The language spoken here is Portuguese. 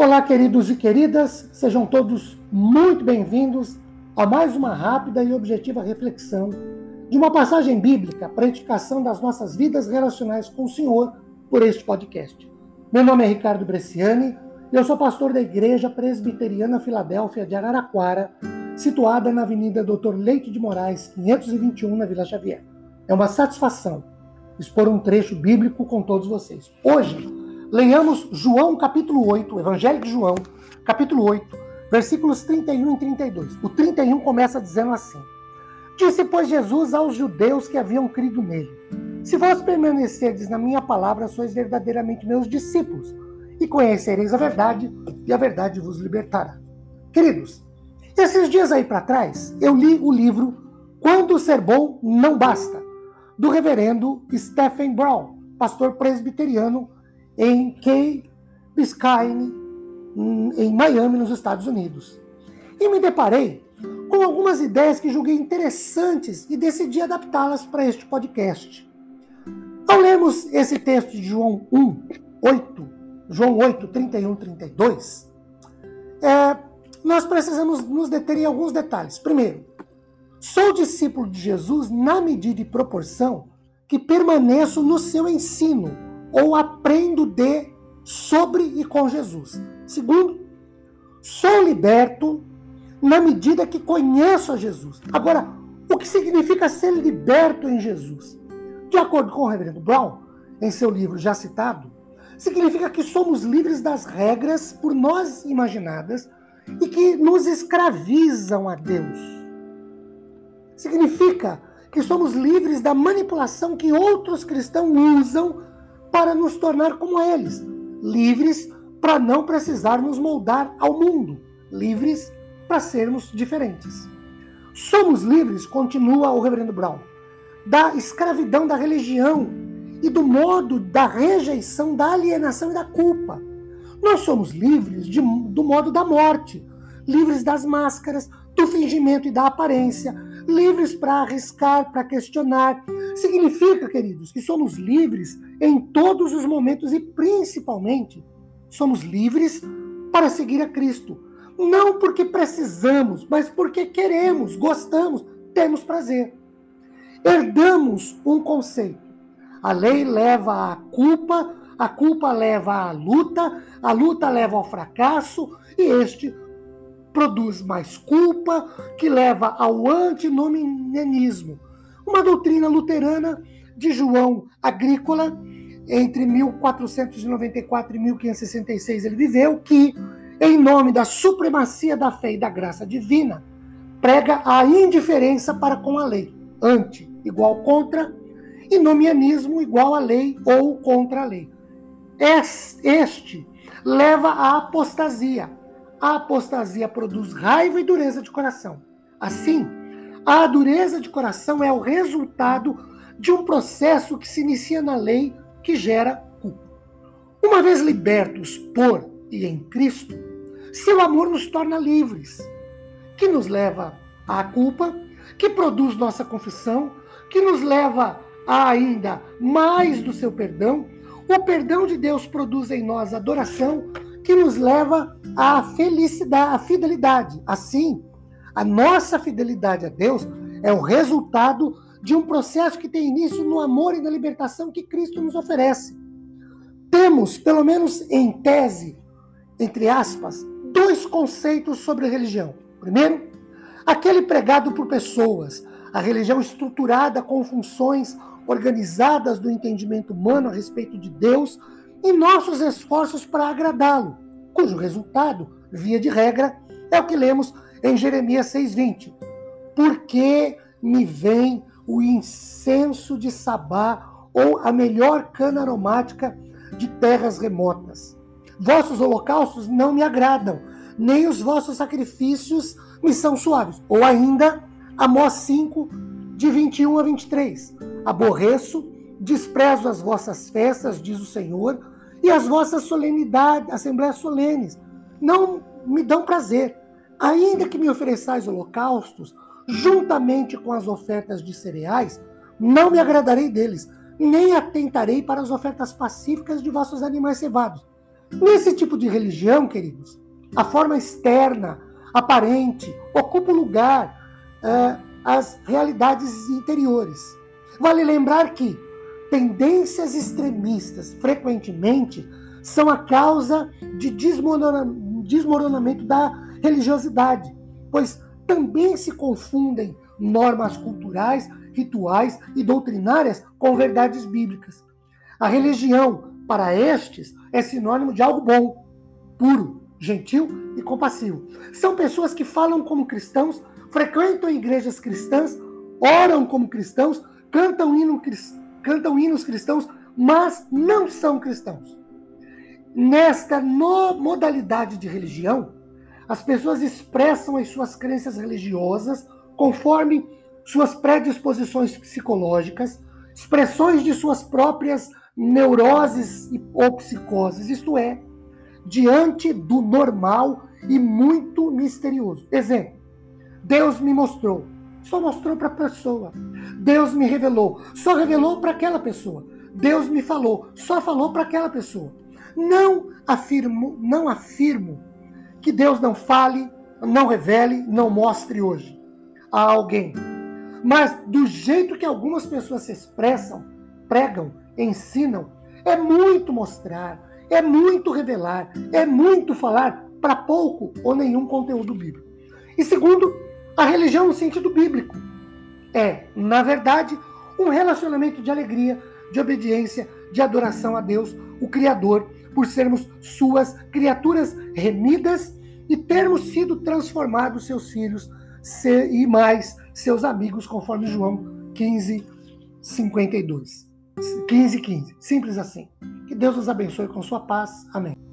Olá, queridos e queridas, sejam todos muito bem-vindos a mais uma rápida e objetiva reflexão de uma passagem bíblica para a edificação das nossas vidas relacionais com o Senhor por este podcast. Meu nome é Ricardo Bresciani e eu sou pastor da Igreja Presbiteriana Filadélfia de Araraquara, situada na Avenida Doutor Leite de Moraes, 521, na Vila Xavier. É uma satisfação expor um trecho bíblico com todos vocês. Hoje, Leiamos João capítulo 8, o Evangelho de João, capítulo 8, versículos 31 e 32. O 31 começa dizendo assim: Disse, pois, Jesus aos judeus que haviam crido nele: Se vós permanecerdes na minha palavra, sois verdadeiramente meus discípulos, e conhecereis a verdade, e a verdade vos libertará. Queridos, esses dias aí para trás, eu li o livro Quando Ser Bom Não Basta, do reverendo Stephen Brown, pastor presbiteriano em Key Biscayne, em Miami, nos Estados Unidos. E me deparei com algumas ideias que julguei interessantes e decidi adaptá-las para este podcast. Ao lermos esse texto de João 1, 8, João 8, 31, 32, é, nós precisamos nos deter em alguns detalhes. Primeiro, sou discípulo de Jesus na medida e proporção que permaneço no seu ensino ou aprendo de, sobre e com Jesus. Segundo, sou liberto na medida que conheço a Jesus. Agora, o que significa ser liberto em Jesus? De acordo com o reverendo Brown, em seu livro já citado, significa que somos livres das regras por nós imaginadas e que nos escravizam a Deus. Significa que somos livres da manipulação que outros cristãos usam para nos tornar como eles, livres para não precisarmos moldar ao mundo, livres para sermos diferentes. Somos livres, continua o reverendo Brown, da escravidão da religião e do modo da rejeição, da alienação e da culpa. Nós somos livres de, do modo da morte, livres das máscaras, do fingimento e da aparência, livres para arriscar, para questionar. Significa, queridos, que somos livres em todos os momentos e principalmente somos livres para seguir a Cristo. Não porque precisamos, mas porque queremos, gostamos, temos prazer. Herdamos um conceito. A lei leva à culpa, a culpa leva à luta, a luta leva ao fracasso e este produz mais culpa, que leva ao antinomianismo, uma doutrina luterana de João Agrícola, entre 1494 e 1566 ele viveu, que, em nome da supremacia da fé e da graça divina, prega a indiferença para com a lei, anti igual contra, e nomianismo igual à lei ou contra a lei. Este leva à apostasia, a apostasia produz raiva e dureza de coração. Assim, a dureza de coração é o resultado de um processo que se inicia na lei que gera culpa. Uma vez libertos por e em Cristo, seu amor nos torna livres, que nos leva à culpa, que produz nossa confissão, que nos leva a ainda mais do seu perdão. O perdão de Deus produz em nós adoração, que nos leva à felicidade, à fidelidade. Assim, a nossa fidelidade a Deus é o resultado de um processo que tem início no amor e na libertação que Cristo nos oferece. Temos, pelo menos em tese, entre aspas, dois conceitos sobre religião. Primeiro, aquele pregado por pessoas, a religião estruturada com funções organizadas do entendimento humano a respeito de Deus e nossos esforços para agradá-lo, cujo resultado, via de regra, é o que lemos em Jeremias 6,20. Porque me vem o incenso de Sabá ou a melhor cana aromática de terras remotas. Vossos holocaustos não me agradam, nem os vossos sacrifícios me são suaves. Ou ainda, Amós 5, de 21 a 23. Aborreço desprezo as vossas festas, diz o Senhor, e as vossas solenidades, assembleias solenes. Não me dão prazer. Ainda que me ofereçais holocaustos, juntamente com as ofertas de cereais, não me agradarei deles, nem atentarei para as ofertas pacíficas de vossos animais cevados. Nesse tipo de religião, queridos, a forma externa, aparente, ocupa o lugar uh, as realidades interiores. Vale lembrar que tendências extremistas frequentemente são a causa de desmoronamento da religiosidade, pois também se confundem normas culturais, rituais e doutrinárias com verdades bíblicas. A religião, para estes, é sinônimo de algo bom, puro, gentil e compassivo. São pessoas que falam como cristãos, frequentam igrejas cristãs, oram como cristãos, cantam, hino, cantam hinos cristãos, mas não são cristãos. Nesta modalidade de religião, as pessoas expressam as suas crenças religiosas conforme suas predisposições psicológicas, expressões de suas próprias neuroses ou psicoses, isto é, diante do normal e muito misterioso. Exemplo: Deus me mostrou, só mostrou para a pessoa. Deus me revelou, só revelou para aquela pessoa. Deus me falou, só falou para aquela pessoa. Não afirmo, não afirmo que Deus não fale, não revele, não mostre hoje a alguém. Mas do jeito que algumas pessoas se expressam, pregam, ensinam, é muito mostrar, é muito revelar, é muito falar para pouco ou nenhum conteúdo bíblico. E segundo, a religião no sentido bíblico é, na verdade, um relacionamento de alegria, de obediência, de adoração a Deus, o Criador, por sermos suas criaturas remidas e termos sido transformados seus filhos e mais seus amigos, conforme João 15, 52. 15, 15. Simples assim. Que Deus nos abençoe com sua paz. Amém.